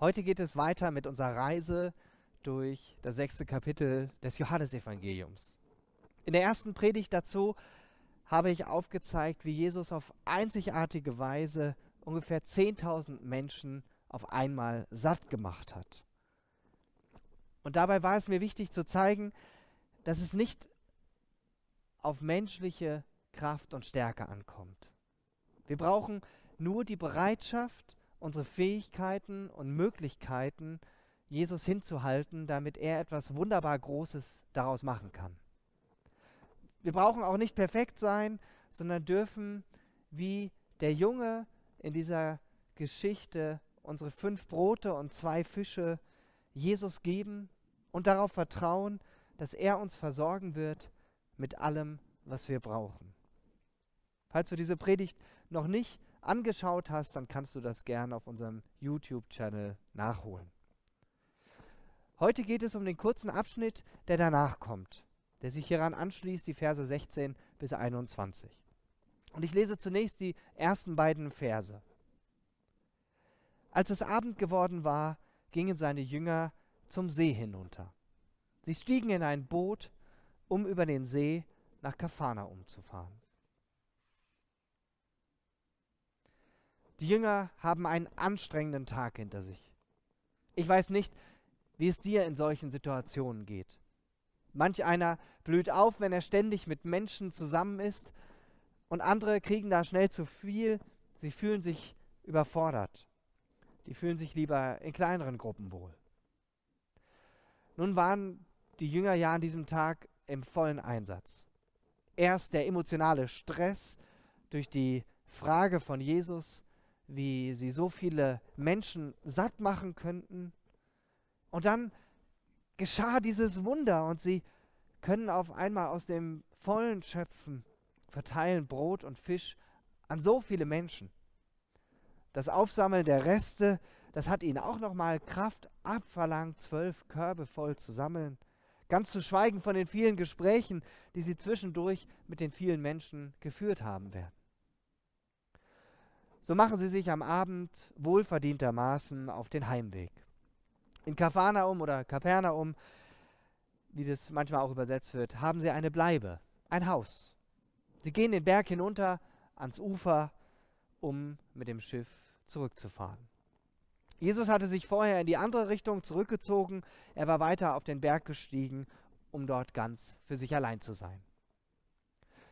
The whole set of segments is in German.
Heute geht es weiter mit unserer Reise durch das sechste Kapitel des Johannesevangeliums. In der ersten Predigt dazu habe ich aufgezeigt, wie Jesus auf einzigartige Weise ungefähr 10.000 Menschen auf einmal satt gemacht hat. Und dabei war es mir wichtig zu zeigen, dass es nicht auf menschliche Kraft und Stärke ankommt. Wir brauchen nur die Bereitschaft, unsere Fähigkeiten und Möglichkeiten Jesus hinzuhalten, damit er etwas wunderbar Großes daraus machen kann. Wir brauchen auch nicht perfekt sein, sondern dürfen wie der Junge in dieser Geschichte unsere fünf Brote und zwei Fische Jesus geben und darauf vertrauen, dass er uns versorgen wird mit allem, was wir brauchen. Falls du diese Predigt noch nicht angeschaut hast, dann kannst du das gerne auf unserem YouTube-Channel nachholen. Heute geht es um den kurzen Abschnitt, der danach kommt, der sich hieran anschließt, die Verse 16 bis 21. Und ich lese zunächst die ersten beiden Verse. Als es Abend geworden war, gingen seine Jünger zum See hinunter. Sie stiegen in ein Boot, um über den See nach Kapharnaum zu Die Jünger haben einen anstrengenden Tag hinter sich. Ich weiß nicht, wie es dir in solchen Situationen geht. Manch einer blüht auf, wenn er ständig mit Menschen zusammen ist, und andere kriegen da schnell zu viel, sie fühlen sich überfordert. Die fühlen sich lieber in kleineren Gruppen wohl. Nun waren die Jünger ja an diesem Tag im vollen Einsatz. Erst der emotionale Stress durch die Frage von Jesus, wie sie so viele Menschen satt machen könnten. Und dann geschah dieses Wunder und sie können auf einmal aus dem vollen schöpfen, verteilen Brot und Fisch an so viele Menschen. Das Aufsammeln der Reste, das hat ihnen auch nochmal Kraft abverlangt, zwölf Körbe voll zu sammeln. Ganz zu schweigen von den vielen Gesprächen, die sie zwischendurch mit den vielen Menschen geführt haben werden. So machen sie sich am Abend wohlverdientermaßen auf den Heimweg. In Kapharnaum oder Kapernaum, wie das manchmal auch übersetzt wird, haben sie eine Bleibe, ein Haus. Sie gehen den Berg hinunter ans Ufer, um mit dem Schiff zurückzufahren. Jesus hatte sich vorher in die andere Richtung zurückgezogen, er war weiter auf den Berg gestiegen, um dort ganz für sich allein zu sein.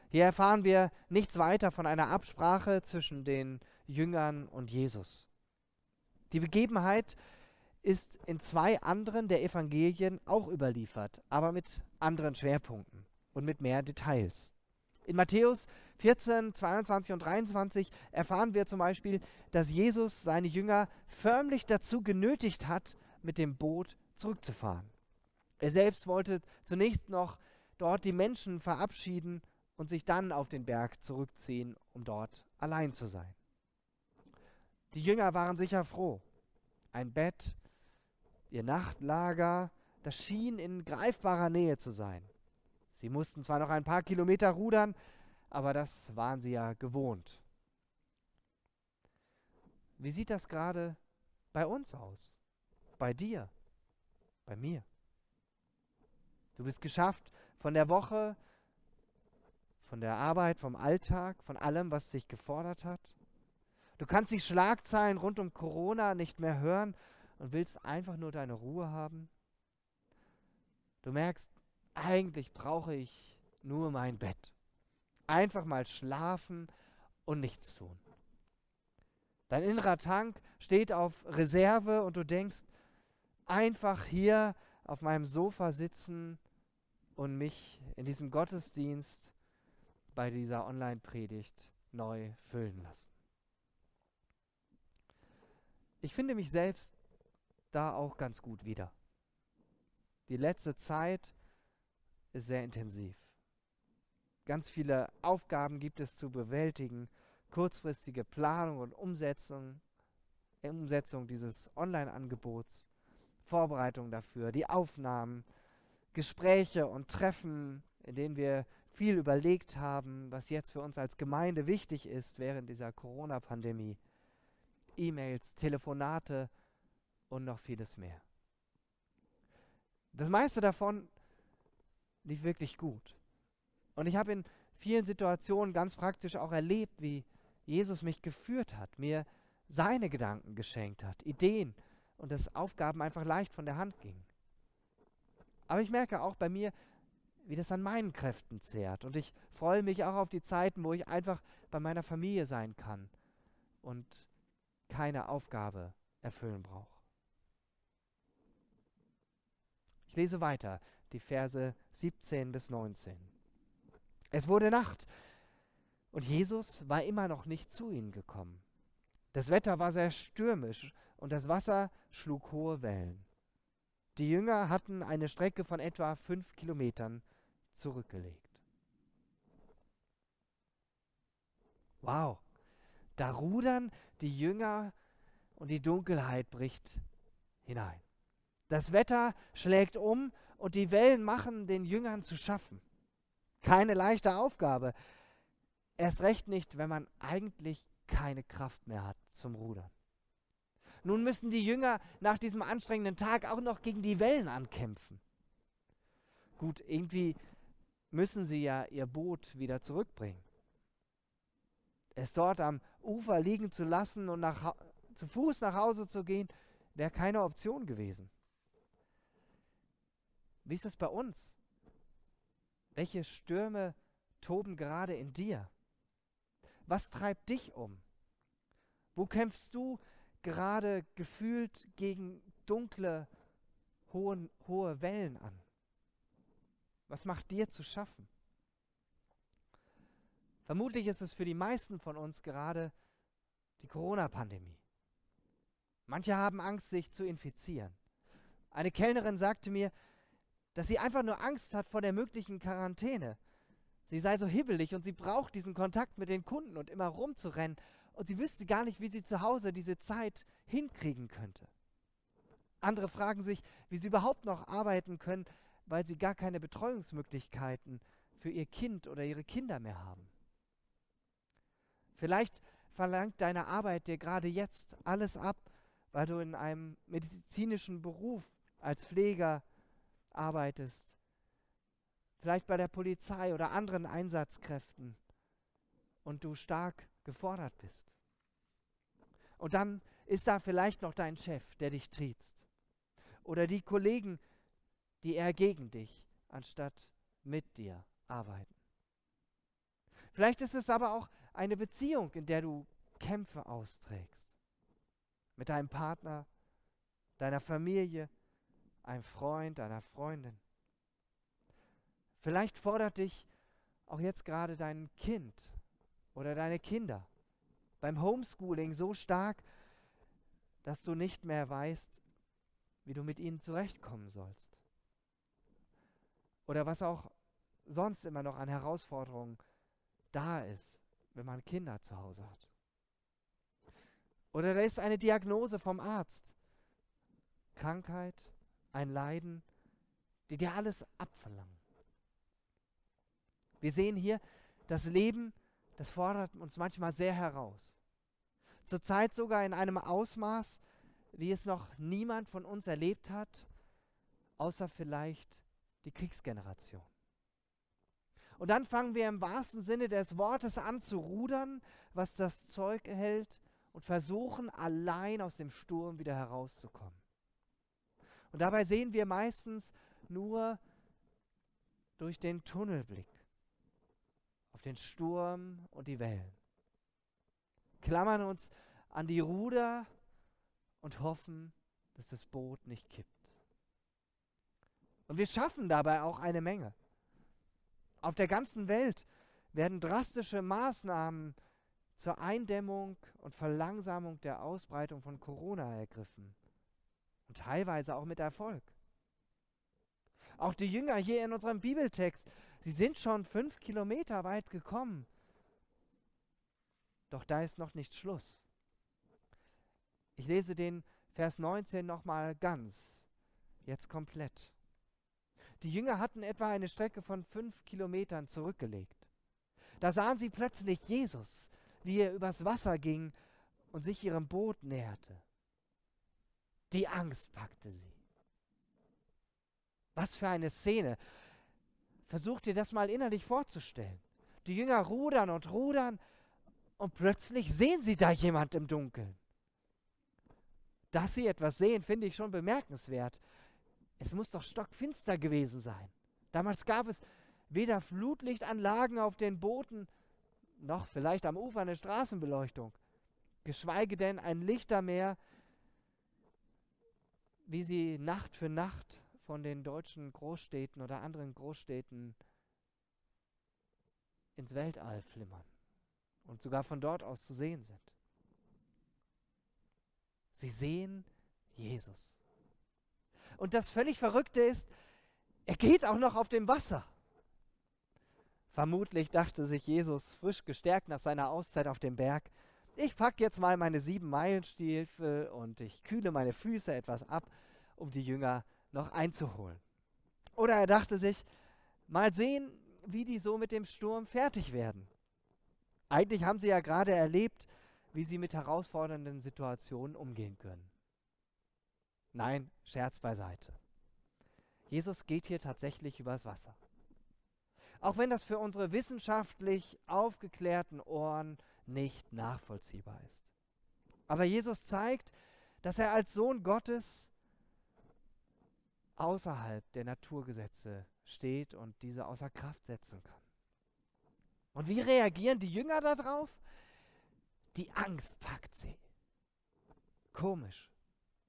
Hier erfahren wir nichts weiter von einer Absprache zwischen den Jüngern und Jesus. Die Begebenheit ist in zwei anderen der Evangelien auch überliefert, aber mit anderen Schwerpunkten und mit mehr Details. In Matthäus 14, 22 und 23 erfahren wir zum Beispiel, dass Jesus seine Jünger förmlich dazu genötigt hat, mit dem Boot zurückzufahren. Er selbst wollte zunächst noch dort die Menschen verabschieden und sich dann auf den Berg zurückziehen, um dort allein zu sein. Die Jünger waren sicher froh. Ein Bett, ihr Nachtlager, das schien in greifbarer Nähe zu sein. Sie mussten zwar noch ein paar Kilometer rudern, aber das waren sie ja gewohnt. Wie sieht das gerade bei uns aus? Bei dir? Bei mir? Du bist geschafft von der Woche, von der Arbeit, vom Alltag, von allem, was dich gefordert hat. Du kannst die Schlagzeilen rund um Corona nicht mehr hören und willst einfach nur deine Ruhe haben. Du merkst, eigentlich brauche ich nur mein Bett. Einfach mal schlafen und nichts tun. Dein innerer Tank steht auf Reserve und du denkst, einfach hier auf meinem Sofa sitzen und mich in diesem Gottesdienst bei dieser Online-Predigt neu füllen lassen. Ich finde mich selbst da auch ganz gut wieder. Die letzte Zeit ist sehr intensiv. Ganz viele Aufgaben gibt es zu bewältigen, kurzfristige Planung und Umsetzung, Umsetzung dieses Online-Angebots, Vorbereitung dafür, die Aufnahmen, Gespräche und Treffen, in denen wir viel überlegt haben, was jetzt für uns als Gemeinde wichtig ist während dieser Corona-Pandemie. E-Mails, Telefonate und noch vieles mehr. Das meiste davon lief wirklich gut. Und ich habe in vielen Situationen ganz praktisch auch erlebt, wie Jesus mich geführt hat, mir seine Gedanken geschenkt hat, Ideen und dass Aufgaben einfach leicht von der Hand gingen. Aber ich merke auch bei mir, wie das an meinen Kräften zehrt. Und ich freue mich auch auf die Zeiten, wo ich einfach bei meiner Familie sein kann und keine Aufgabe erfüllen brauche. Ich lese weiter, die Verse 17 bis 19. Es wurde Nacht und Jesus war immer noch nicht zu ihnen gekommen. Das Wetter war sehr stürmisch und das Wasser schlug hohe Wellen. Die Jünger hatten eine Strecke von etwa fünf Kilometern zurückgelegt. Wow, da rudern die Jünger und die Dunkelheit bricht hinein. Das Wetter schlägt um und die Wellen machen den Jüngern zu schaffen. Keine leichte Aufgabe. Erst recht nicht, wenn man eigentlich keine Kraft mehr hat zum Rudern. Nun müssen die Jünger nach diesem anstrengenden Tag auch noch gegen die Wellen ankämpfen. Gut, irgendwie müssen sie ja ihr Boot wieder zurückbringen. Es dort am Ufer liegen zu lassen und nach, zu Fuß nach Hause zu gehen, wäre keine Option gewesen. Wie ist es bei uns? Welche Stürme toben gerade in dir? Was treibt dich um? Wo kämpfst du gerade gefühlt gegen dunkle, hohe, hohe Wellen an? Was macht dir zu schaffen? Vermutlich ist es für die meisten von uns gerade die Corona-Pandemie. Manche haben Angst, sich zu infizieren. Eine Kellnerin sagte mir, dass sie einfach nur Angst hat vor der möglichen Quarantäne. Sie sei so hibbelig und sie braucht diesen Kontakt mit den Kunden und immer rumzurennen und sie wüsste gar nicht, wie sie zu Hause diese Zeit hinkriegen könnte. Andere fragen sich, wie sie überhaupt noch arbeiten können, weil sie gar keine Betreuungsmöglichkeiten für ihr Kind oder ihre Kinder mehr haben. Vielleicht verlangt deine Arbeit dir gerade jetzt alles ab, weil du in einem medizinischen Beruf als Pfleger, arbeitest, vielleicht bei der Polizei oder anderen Einsatzkräften und du stark gefordert bist. Und dann ist da vielleicht noch dein Chef, der dich triezt. Oder die Kollegen, die eher gegen dich anstatt mit dir arbeiten. Vielleicht ist es aber auch eine Beziehung, in der du Kämpfe austrägst. Mit deinem Partner, deiner Familie, ein Freund, einer Freundin. Vielleicht fordert dich auch jetzt gerade dein Kind oder deine Kinder beim Homeschooling so stark, dass du nicht mehr weißt, wie du mit ihnen zurechtkommen sollst. Oder was auch sonst immer noch an Herausforderungen da ist, wenn man Kinder zu Hause hat. Oder da ist eine Diagnose vom Arzt. Krankheit, ein Leiden, die dir alles abverlangen. Wir sehen hier, das Leben, das fordert uns manchmal sehr heraus. Zurzeit sogar in einem Ausmaß, wie es noch niemand von uns erlebt hat, außer vielleicht die Kriegsgeneration. Und dann fangen wir im wahrsten Sinne des Wortes an zu rudern, was das Zeug hält, und versuchen allein aus dem Sturm wieder herauszukommen. Und dabei sehen wir meistens nur durch den Tunnelblick auf den Sturm und die Wellen. Klammern uns an die Ruder und hoffen, dass das Boot nicht kippt. Und wir schaffen dabei auch eine Menge. Auf der ganzen Welt werden drastische Maßnahmen zur Eindämmung und Verlangsamung der Ausbreitung von Corona ergriffen. Und teilweise auch mit Erfolg. Auch die Jünger hier in unserem Bibeltext, sie sind schon fünf Kilometer weit gekommen. Doch da ist noch nicht Schluss. Ich lese den Vers 19 nochmal ganz, jetzt komplett. Die Jünger hatten etwa eine Strecke von fünf Kilometern zurückgelegt. Da sahen sie plötzlich Jesus, wie er übers Wasser ging und sich ihrem Boot näherte. Die Angst packte sie. Was für eine Szene. Versuch dir das mal innerlich vorzustellen. Die Jünger rudern und rudern und plötzlich sehen sie da jemand im Dunkeln. Dass sie etwas sehen, finde ich schon bemerkenswert. Es muss doch stockfinster gewesen sein. Damals gab es weder Flutlichtanlagen auf den Booten, noch vielleicht am Ufer eine Straßenbeleuchtung, geschweige denn ein Lichtermeer, wie sie Nacht für Nacht von den deutschen Großstädten oder anderen Großstädten ins Weltall flimmern und sogar von dort aus zu sehen sind. Sie sehen Jesus. Und das völlig Verrückte ist, er geht auch noch auf dem Wasser. Vermutlich dachte sich Jesus, frisch gestärkt nach seiner Auszeit auf dem Berg, ich packe jetzt mal meine sieben Meilenstiefel und ich kühle meine Füße etwas ab, um die Jünger noch einzuholen. Oder er dachte sich, mal sehen, wie die so mit dem Sturm fertig werden. Eigentlich haben sie ja gerade erlebt, wie sie mit herausfordernden Situationen umgehen können. Nein, Scherz beiseite. Jesus geht hier tatsächlich übers Wasser. Auch wenn das für unsere wissenschaftlich aufgeklärten Ohren nicht nachvollziehbar ist. Aber Jesus zeigt, dass er als Sohn Gottes außerhalb der Naturgesetze steht und diese außer Kraft setzen kann. Und wie reagieren die Jünger darauf? Die Angst packt sie. Komisch.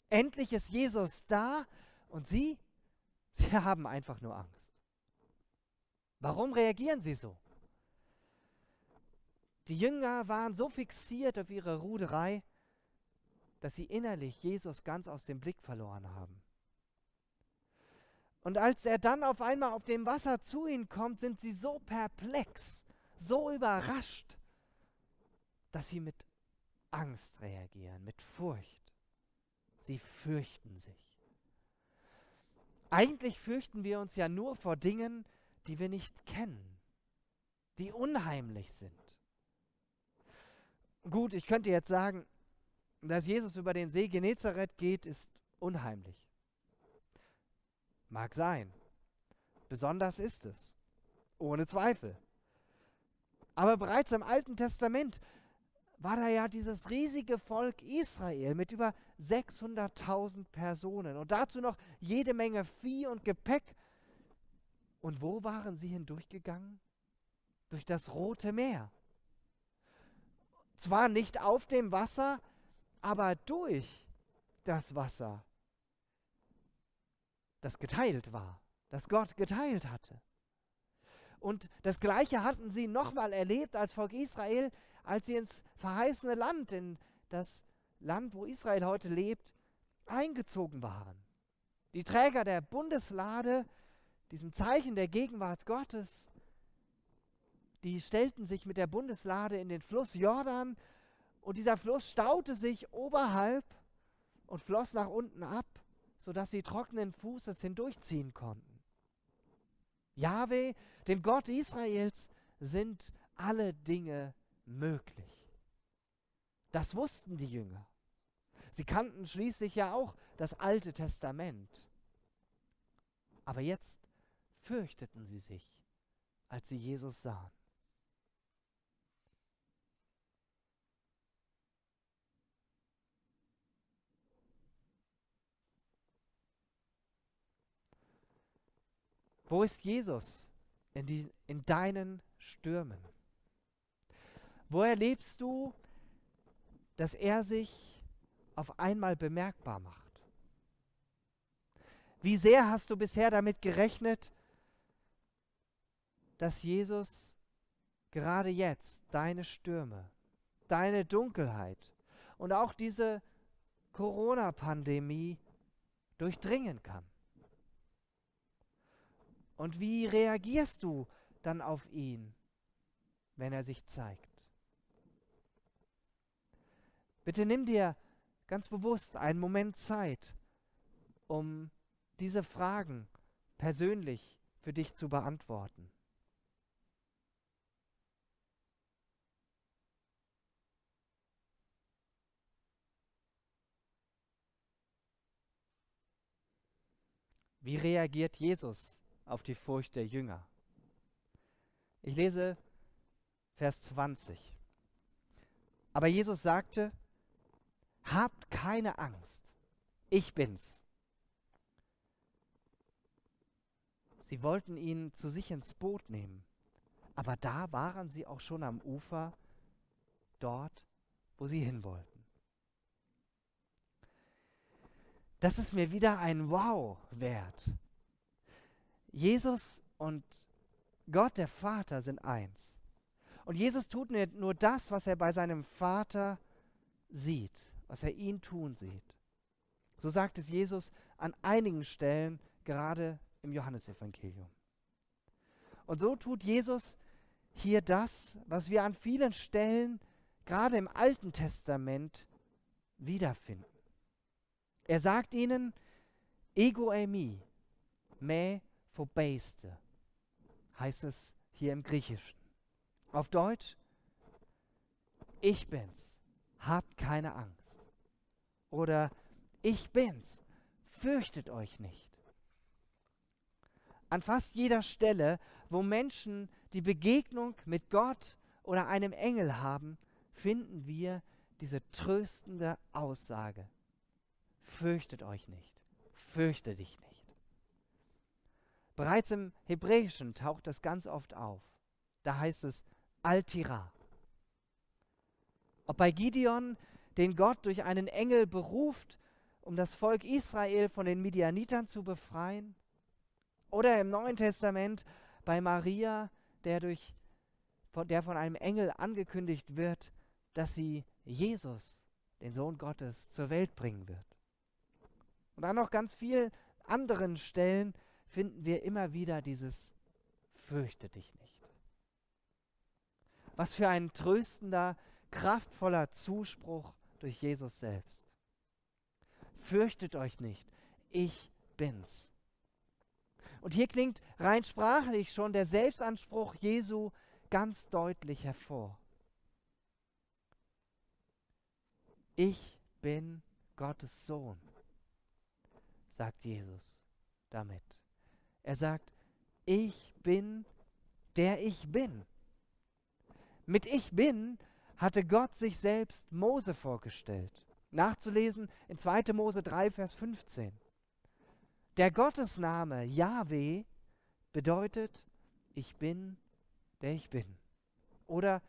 Endlich ist Jesus da und sie, sie haben einfach nur Angst. Warum reagieren sie so? Die Jünger waren so fixiert auf ihre Ruderei, dass sie innerlich Jesus ganz aus dem Blick verloren haben. Und als er dann auf einmal auf dem Wasser zu ihnen kommt, sind sie so perplex, so überrascht, dass sie mit Angst reagieren, mit Furcht. Sie fürchten sich. Eigentlich fürchten wir uns ja nur vor Dingen, die wir nicht kennen, die unheimlich sind. Gut, ich könnte jetzt sagen, dass Jesus über den See Genezareth geht, ist unheimlich. Mag sein. Besonders ist es. Ohne Zweifel. Aber bereits im Alten Testament war da ja dieses riesige Volk Israel mit über 600.000 Personen und dazu noch jede Menge Vieh und Gepäck. Und wo waren sie hindurchgegangen? Durch das Rote Meer. Zwar nicht auf dem Wasser, aber durch das Wasser das geteilt war, das Gott geteilt hatte. Und das Gleiche hatten sie nochmal erlebt als Volk Israel, als sie ins verheißene Land, in das Land, wo Israel heute lebt, eingezogen waren. Die Träger der Bundeslade, diesem Zeichen der Gegenwart Gottes, die stellten sich mit der Bundeslade in den Fluss Jordan und dieser Fluss staute sich oberhalb und floss nach unten ab sodass sie trockenen Fußes hindurchziehen konnten. Jahwe, dem Gott Israels, sind alle Dinge möglich. Das wussten die Jünger. Sie kannten schließlich ja auch das Alte Testament. Aber jetzt fürchteten sie sich, als sie Jesus sahen. Wo ist Jesus in, die, in deinen Stürmen? Wo erlebst du, dass er sich auf einmal bemerkbar macht? Wie sehr hast du bisher damit gerechnet, dass Jesus gerade jetzt deine Stürme, deine Dunkelheit und auch diese Corona-Pandemie durchdringen kann? Und wie reagierst du dann auf ihn, wenn er sich zeigt? Bitte nimm dir ganz bewusst einen Moment Zeit, um diese Fragen persönlich für dich zu beantworten. Wie reagiert Jesus auf die Furcht der Jünger? Ich lese Vers 20. Aber Jesus sagte, habt keine Angst, ich bin's. Sie wollten ihn zu sich ins Boot nehmen, aber da waren sie auch schon am Ufer, dort, wo sie hin wollten. Das ist mir wieder ein Wow wert. Jesus und Gott der Vater sind eins. Und Jesus tut nur das, was er bei seinem Vater sieht, was er ihn tun sieht. So sagt es Jesus an einigen Stellen, gerade im Johannesevangelium. Und so tut Jesus hier das, was wir an vielen Stellen, gerade im Alten Testament, wiederfinden. Er sagt ihnen, ego eimi, me phobeiste, heißt es hier im Griechischen. Auf Deutsch, ich bin's, habt keine Angst. Oder ich bin's, fürchtet euch nicht. An fast jeder Stelle, wo Menschen die Begegnung mit Gott oder einem Engel haben, finden wir diese tröstende Aussage fürchtet euch nicht, fürchte dich nicht. Bereits im Hebräischen taucht das ganz oft auf. Da heißt es Altira. Ob bei Gideon, den Gott durch einen Engel beruft, um das Volk Israel von den Midianitern zu befreien, oder im Neuen Testament bei Maria, der, durch, der von einem Engel angekündigt wird, dass sie Jesus, den Sohn Gottes, zur Welt bringen wird. Und an noch ganz vielen anderen Stellen finden wir immer wieder dieses Fürchte dich nicht. Was für ein tröstender, kraftvoller Zuspruch durch Jesus selbst. Fürchtet euch nicht, ich bin's. Und hier klingt rein sprachlich schon der Selbstanspruch Jesu ganz deutlich hervor. Ich bin Gottes Sohn sagt Jesus damit. Er sagt, ich bin der ich bin. Mit ich bin hatte Gott sich selbst Mose vorgestellt. Nachzulesen in 2. Mose 3, Vers 15. Der Gottesname Yahweh bedeutet, ich bin, der ich bin. Oder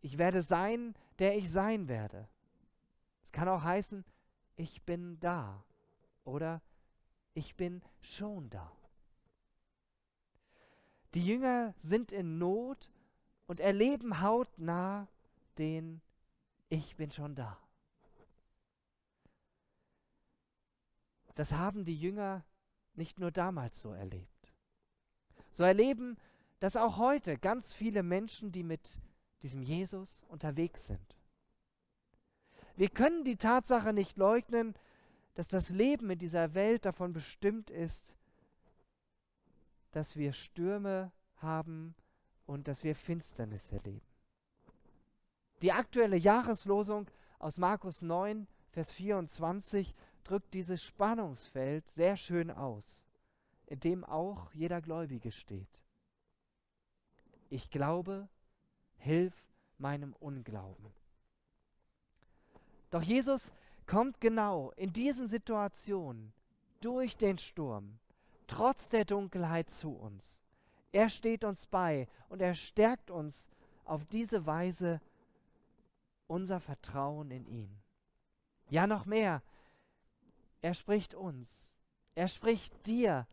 ich werde sein, der ich sein werde. Es kann auch heißen, ich bin da. Oder ich bin schon da. Die Jünger sind in Not und erleben hautnah den Ich bin schon da. Das haben die Jünger nicht nur damals so erlebt. So erleben das auch heute ganz viele Menschen, die mit diesem Jesus unterwegs sind. Wir können die Tatsache nicht leugnen, dass das Leben in dieser Welt davon bestimmt ist, dass wir Stürme haben und dass wir Finsternis erleben. Die aktuelle Jahreslosung aus Markus 9, Vers 24 drückt dieses Spannungsfeld sehr schön aus, in dem auch jeder Gläubige steht. Ich glaube, hilf meinem Unglauben. Doch Jesus kommt genau in diesen Situationen durch den Sturm, trotz der Dunkelheit zu uns. Er steht uns bei und er stärkt uns auf diese Weise unser Vertrauen in ihn. Ja, noch mehr. Er spricht uns, er spricht dir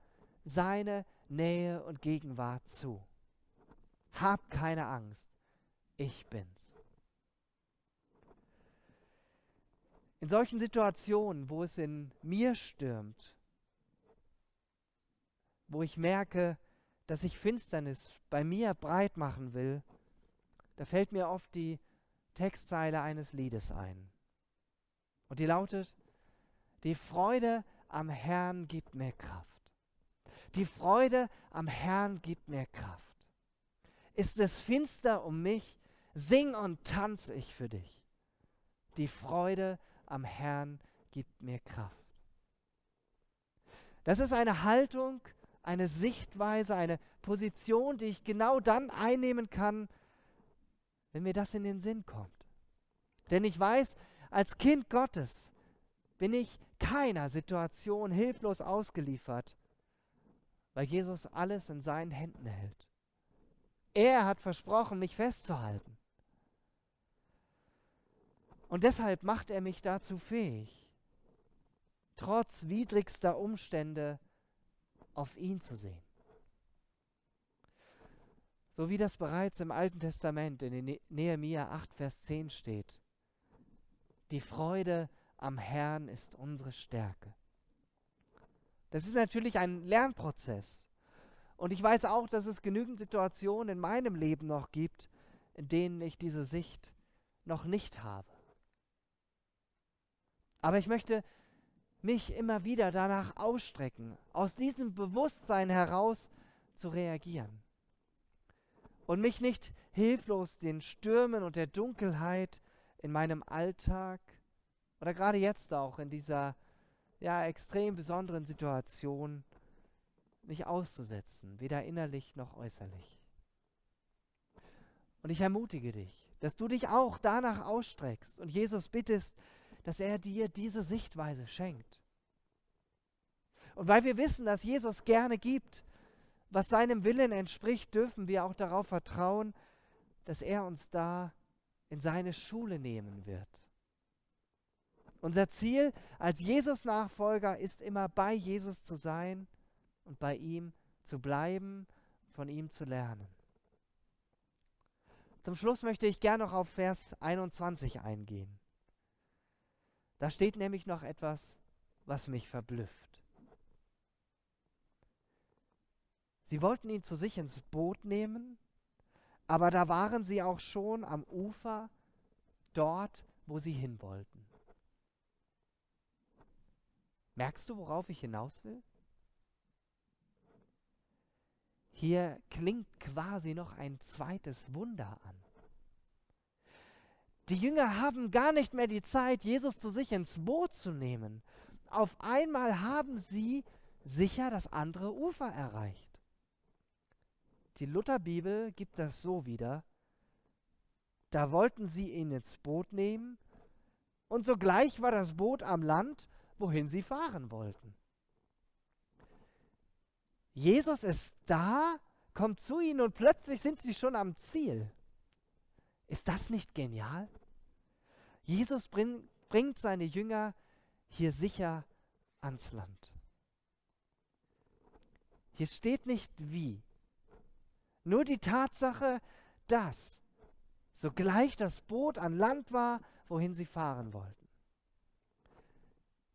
seine Nähe und Gegenwart zu. Hab keine Angst, ich bin's. In solchen Situationen, wo es in mir stürmt, wo ich merke, dass ich Finsternis bei mir breit machen will, da fällt mir oft die Textzeile eines Liedes ein. Und die lautet, die Freude am Herrn gibt mir Kraft. Die Freude am Herrn gibt mir Kraft. Ist es finster um mich, sing und tanz ich für dich. Die Freude am Herrn gibt mir Kraft. Das ist eine Haltung, eine Sichtweise, eine Position, die ich genau dann einnehmen kann, wenn mir das in den Sinn kommt. Denn ich weiß, als Kind Gottes bin ich keiner Situation hilflos ausgeliefert, weil Jesus alles in seinen Händen hält. Er hat versprochen, mich festzuhalten. Und deshalb macht er mich dazu fähig, trotz widrigster Umstände auf ihn zu sehen. So wie das bereits im Alten Testament in ne Nehemia 8, Vers 10 steht. Die Freude am Herrn ist unsere Stärke. Das ist natürlich ein Lernprozess. Und ich weiß auch, dass es genügend Situationen in meinem Leben noch gibt, in denen ich diese Sicht noch nicht habe. Aber ich möchte mich immer wieder danach ausstrecken, aus diesem Bewusstsein heraus zu reagieren. Und mich nicht hilflos den Stürmen und der Dunkelheit in meinem Alltag oder gerade jetzt auch in dieser ja, extrem besonderen Situation nicht auszusetzen, weder innerlich noch äußerlich. Und ich ermutige dich, dass du dich auch danach ausstreckst und Jesus bittest, dass er dir diese Sichtweise schenkt. Und weil wir wissen, dass Jesus gerne gibt, was seinem Willen entspricht, dürfen wir auch darauf vertrauen, dass er uns da in seine Schule nehmen wird. Unser Ziel als Jesus-Nachfolger ist immer bei Jesus zu sein und bei ihm zu bleiben, von ihm zu lernen. Zum Schluss möchte ich gerne noch auf Vers 21 eingehen. Da steht nämlich noch etwas, was mich verblüfft. Sie wollten ihn zu sich ins Boot nehmen, aber da waren sie auch schon am Ufer, dort, wo sie hin wollten. Merkst du, worauf ich hinaus will? Hier klingt quasi noch ein zweites Wunder an. Die Jünger haben gar nicht mehr die Zeit, Jesus zu sich ins Boot zu nehmen. Auf einmal haben sie sicher das andere Ufer erreicht. Die Lutherbibel gibt das so wieder. Da wollten sie ihn ins Boot nehmen und sogleich war das Boot am Land, wohin sie fahren wollten. Jesus ist da, kommt zu ihnen und plötzlich sind sie schon am Ziel. Ist das nicht genial? Jesus bring, bringt seine Jünger hier sicher ans Land. Hier steht nicht wie, nur die Tatsache, dass sogleich das Boot an Land war, wohin sie fahren wollten.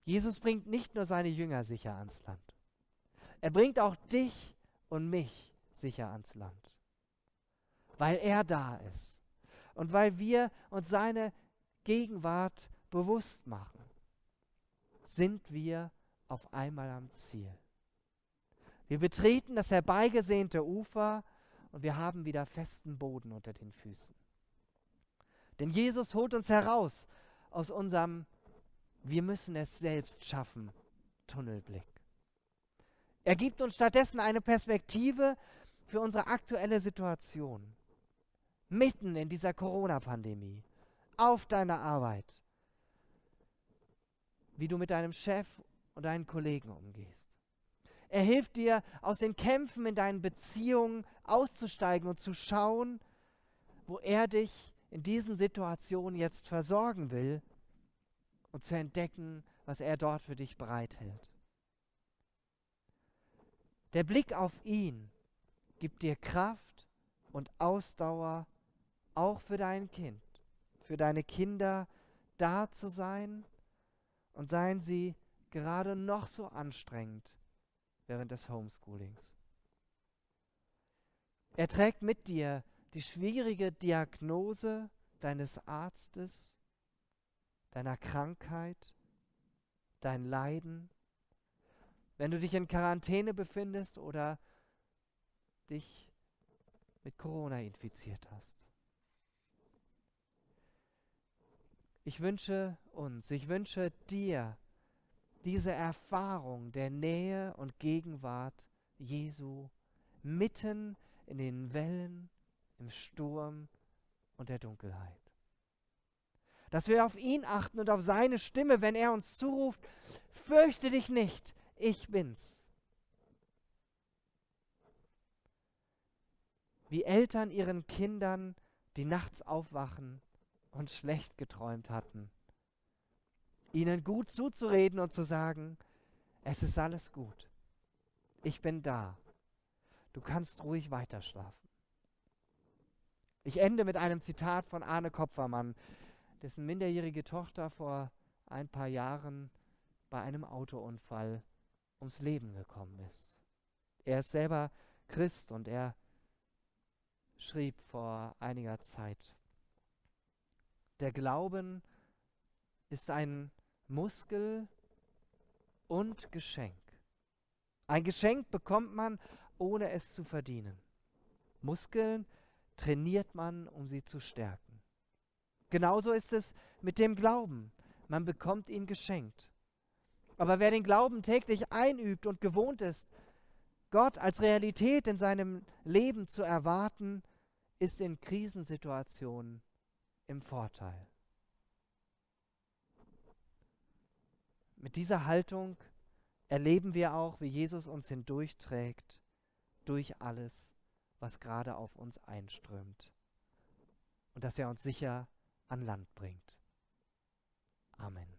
Jesus bringt nicht nur seine Jünger sicher ans Land, er bringt auch dich und mich sicher ans Land, weil er da ist und weil wir uns seine Gegenwart bewusst machen, sind wir auf einmal am Ziel. Wir betreten das herbeigesehnte Ufer und wir haben wieder festen Boden unter den Füßen. Denn Jesus holt uns heraus aus unserem Wir müssen es selbst schaffen Tunnelblick. Er gibt uns stattdessen eine Perspektive für unsere aktuelle Situation. Mitten in dieser Corona-Pandemie auf deiner Arbeit, wie du mit deinem Chef und deinen Kollegen umgehst. Er hilft dir, aus den Kämpfen in deinen Beziehungen auszusteigen und zu schauen, wo er dich in diesen Situationen jetzt versorgen will und zu entdecken, was er dort für dich bereithält. Der Blick auf ihn gibt dir Kraft und Ausdauer auch für dein Kind für deine Kinder da zu sein und seien sie gerade noch so anstrengend während des Homeschoolings. Er trägt mit dir die schwierige Diagnose deines Arztes, deiner Krankheit, dein Leiden, wenn du dich in Quarantäne befindest oder dich mit Corona infiziert hast. Ich wünsche uns, ich wünsche dir, diese Erfahrung der Nähe und Gegenwart Jesu mitten in den Wellen, im Sturm und der Dunkelheit. Dass wir auf ihn achten und auf seine Stimme, wenn er uns zuruft, fürchte dich nicht, ich bin's. Wie Eltern ihren Kindern, die nachts aufwachen und schlecht geträumt hatten, ihnen gut zuzureden und zu sagen, es ist alles gut. Ich bin da. Du kannst ruhig weiterschlafen. Ich ende mit einem Zitat von Arne Kopfermann, dessen minderjährige Tochter vor ein paar Jahren bei einem Autounfall ums Leben gekommen ist. Er ist selber Christ und er schrieb vor einiger Zeit, der Glauben ist ein Muskel und Geschenk. Ein Geschenk bekommt man, ohne es zu verdienen. Muskeln trainiert man, um sie zu stärken. Genauso ist es mit dem Glauben. Man bekommt ihn geschenkt. Aber wer den Glauben täglich einübt und gewohnt ist, Gott als Realität in seinem Leben zu erwarten, ist in Krisensituationen im Vorteil. Mit dieser Haltung erleben wir auch, wie Jesus uns hindurchträgt durch alles, was gerade auf uns einströmt. Und dass er uns sicher an Land bringt. Amen.